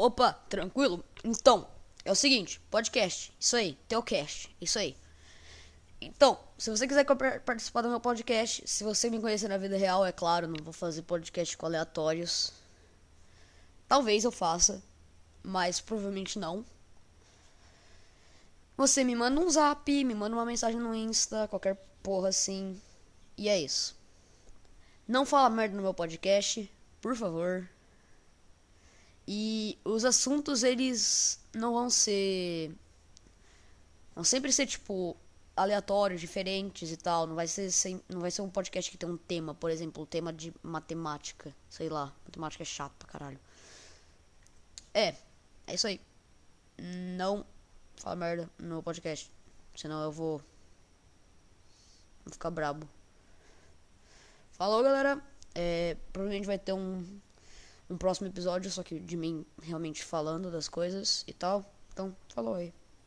Opa, tranquilo? Então, é o seguinte, podcast, isso aí, Teocast, isso aí. Então, se você quiser participar do meu podcast, se você me conhecer na vida real, é claro, não vou fazer podcast com aleatórios. Talvez eu faça, mas provavelmente não. Você me manda um zap, me manda uma mensagem no Insta, qualquer porra assim. E é isso. Não fala merda no meu podcast, por favor. Os assuntos, eles não vão ser. Vão sempre ser, tipo, aleatórios, diferentes e tal. Não vai ser, sem, não vai ser um podcast que tem um tema, por exemplo, o tema de matemática. Sei lá, matemática é chato pra caralho. É, é isso aí. Não fala merda no podcast. Senão eu vou. Vou ficar brabo. Falou, galera. É, provavelmente vai ter um um próximo episódio, só que de mim realmente falando das coisas e tal. Então, falou aí.